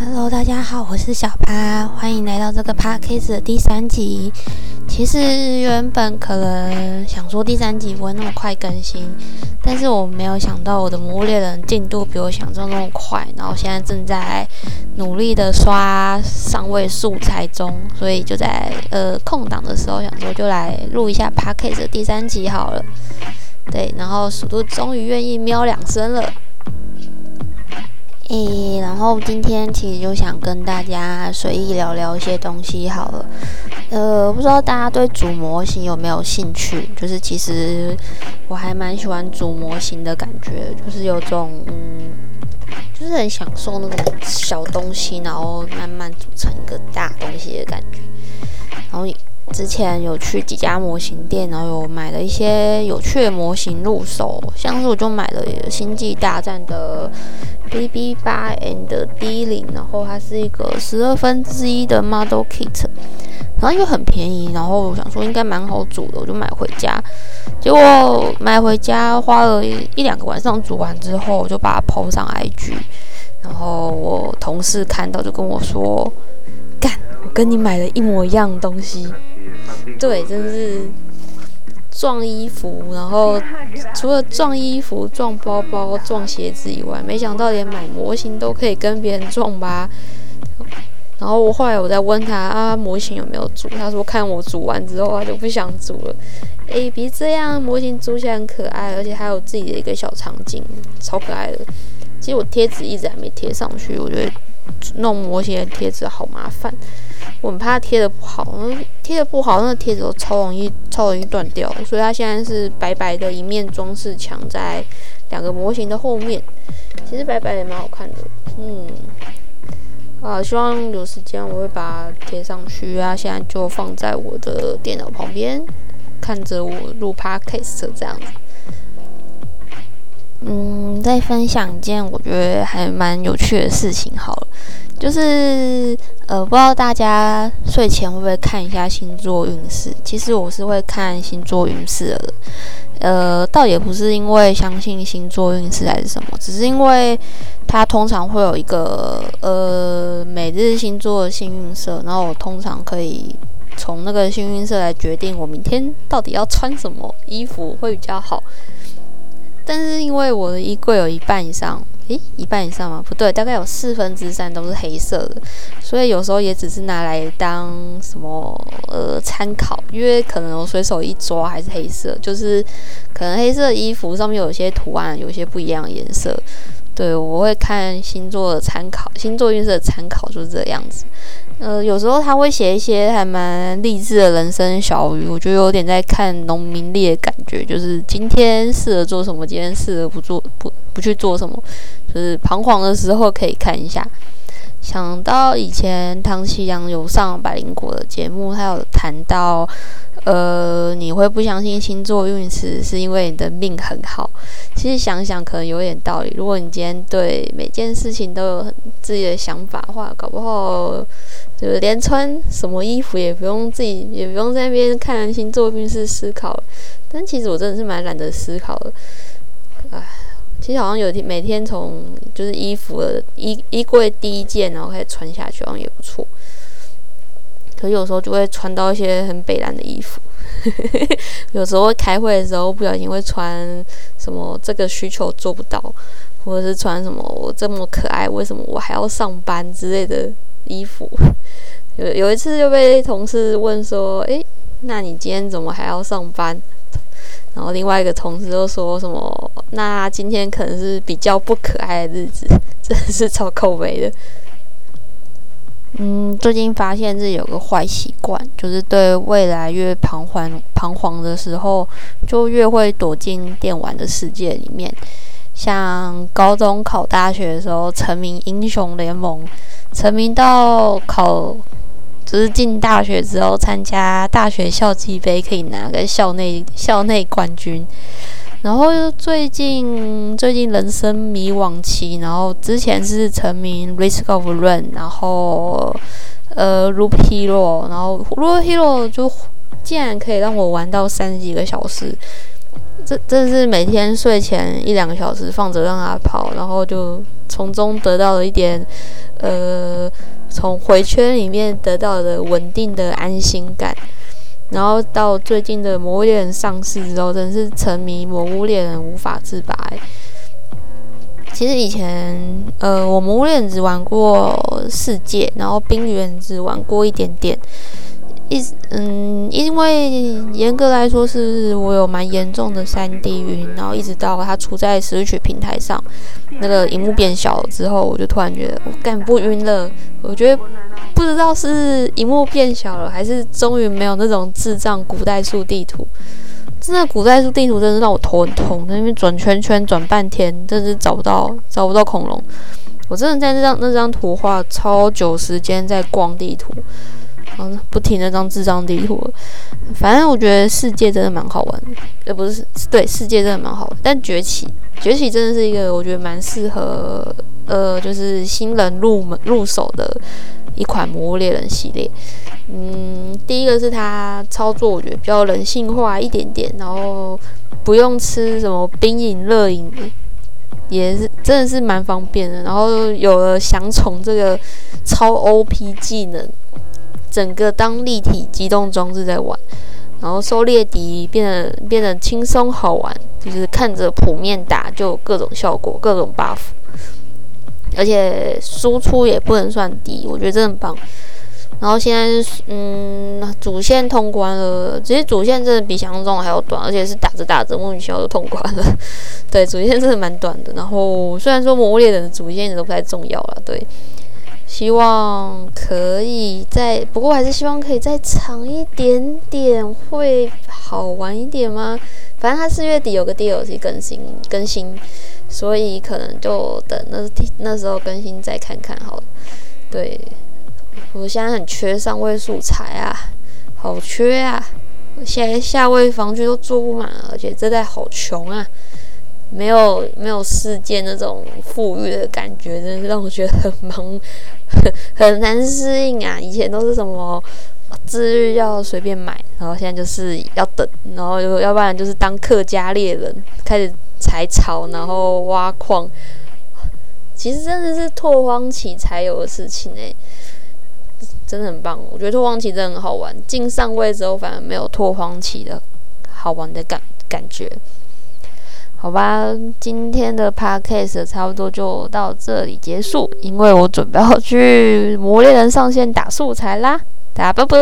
Hello，大家好，我是小趴，欢迎来到这个 Podcast 的第三集。其实原本可能想说第三集不会那么快更新，但是我没有想到我的《魔物猎人》进度比我想象那么快，然后现在正在努力的刷上位素材中，所以就在呃空档的时候想说就来录一下 Podcast 的第三集好了。对，然后鼠度终于愿意喵两声了。诶，然后今天其实就想跟大家随意聊聊一些东西好了。呃，不知道大家对组模型有没有兴趣？就是其实我还蛮喜欢组模型的感觉，就是有种嗯，就是很享受那种小东西，然后慢慢组成一个大东西的感觉。然后之前有去几家模型店，然后有买了一些有趣的模型入手，像是我就买了《星际大战》的。B B 八 and D 零，然后它是一个十二分之一的 model kit，然后又很便宜，然后我想说应该蛮好煮的，我就买回家。结果买回家花了一两个晚上煮完之后，我就把它抛上 IG，然后我同事看到就跟我说：“干，我跟你买了一模一样的东西。”对，真是。撞衣服，然后 除了撞衣服、撞包包、撞鞋子以外，没想到连买模型都可以跟别人撞吧。然后我后来我在问他啊，模型有没有组？他说看我组完之后他就不想组了。诶，别这样，模型组起来很可爱，而且还有自己的一个小场景，超可爱的。其实我贴纸一直还没贴上去，我觉得弄模型的贴纸好麻烦。我很怕贴的不好，贴的不好，那个贴纸都超容易、超容易断掉。所以它现在是白白的一面装饰墙在两个模型的后面，其实白白也蛮好看的。嗯，啊，希望有时间我会把它贴上去啊。现在就放在我的电脑旁边，看着我录 podcast 这样子。嗯，再分享一件我觉得还蛮有趣的事情好了。就是呃，不知道大家睡前会不会看一下星座运势？其实我是会看星座运势的。呃，倒也不是因为相信星座运势还是什么，只是因为它通常会有一个呃每日星座的幸运色，然后我通常可以从那个幸运色来决定我明天到底要穿什么衣服会比较好。但是因为我的衣柜有一半以上。诶，一半以上吗？不对，大概有四分之三都是黑色的，所以有时候也只是拿来当什么呃参考，因为可能我随手一抓还是黑色，就是可能黑色衣服上面有些图案，有些不一样的颜色。对我会看星座的参考，星座运势的参考就是这样子。呃，有时候他会写一些还蛮励志的人生小语，我觉得有点在看农民历的感觉，就是今天适合做什么，今天适合不做不不去做什么，就是彷徨的时候可以看一下。想到以前唐奇阳有上百灵果的节目，他有谈到。呃，你会不相信星座运势，是因为你的命很好。其实想想可能有点道理。如果你今天对每件事情都有很自己的想法的话，搞不好就是连穿什么衣服也不用自己，也不用在那边看星座运势思考。但其实我真的是蛮懒得思考的。唉，其实好像有天每天从就是衣服的衣衣柜第一件，然后开始穿下去，好像也不错。可有时候就会穿到一些很北蓝的衣服，有时候开会的时候不小心会穿什么这个需求做不到，或者是穿什么我这么可爱，为什么我还要上班之类的衣服。有有一次就被同事问说：“诶，那你今天怎么还要上班？”然后另外一个同事就说什么：“那今天可能是比较不可爱的日子，真的是超口碑的。”嗯，最近发现自己有个坏习惯，就是对未来越彷徨彷徨的时候，就越会躲进电玩的世界里面。像高中考大学的时候，沉迷英雄联盟，沉迷到考，就是进大学之后参加大学校际杯，可以拿个校内校内冠军。然后最近最近人生迷惘期，然后之前是沉迷 Risk of Run，然后呃 Loop Hero，然后 Loop Hero 就竟然可以让我玩到三十几个小时，这真的是每天睡前一两个小时放着让它跑，然后就从中得到了一点，呃，从回圈里面得到的稳定的安心感。然后到最近的《魔物猎人》上市之后，真是沉迷《魔物猎人》无法自拔。其实以前，呃，我《魔物猎人》只玩过世界，然后《冰原》只玩过一点点。一嗯，因为严格来说，是我有蛮严重的三 D 晕，然后一直到它出在 Switch 平台上，那个荧幕变小了之后，我就突然觉得我干不晕了。我觉得不知道是荧幕变小了，还是终于没有那种智障古代树地图。真的古代树地图真的让我头很痛，在那边转圈圈转半天，真是找不到找不到恐龙。我真的在那张那张图画超久时间在逛地图。不停那张智障地图，反正我觉得世界真的蛮好玩的，呃，不是，对，世界真的蛮好玩。但崛起，崛起真的是一个我觉得蛮适合，呃，就是新人入门入手的一款魔物猎人系列。嗯，第一个是它操作我觉得比较人性化一点点，然后不用吃什么冰饮热饮，也是真的是蛮方便的。然后有了降虫这个超 OP 技能。整个当立体机动装置在玩，然后狩猎敌变得变得轻松好玩，就是看着谱面打就各种效果，各种 buff，而且输出也不能算低，我觉得真的很棒。然后现在嗯主线通关了，其实主线真的比想象中还要短，而且是打着打着莫名其妙就通关了。对，主线真的蛮短的。然后虽然说魔猎人的主线一点都不太重要了，对。希望可以再，不过还是希望可以再长一点点，会好玩一点吗？反正它四月底有个 DLC 更新更新，所以可能就等那那时候更新再看看好了。对，我现在很缺上位素材啊，好缺啊！现在下位防具都做不满，而且这代好穷啊。没有没有世界那种富裕的感觉，真的是让我觉得很忙，很难适应啊！以前都是什么治愈要随便买，然后现在就是要等，然后要不然就是当客家猎人开始采草，然后挖矿。其实真的是拓荒期才有的事情诶，真的很棒。我觉得拓荒期真的很好玩，进上位之后反而没有拓荒期的好玩的感感觉。好吧，今天的 podcast 差不多就到这里结束，因为我准备要去魔猎人上线打素材啦，大家拜拜。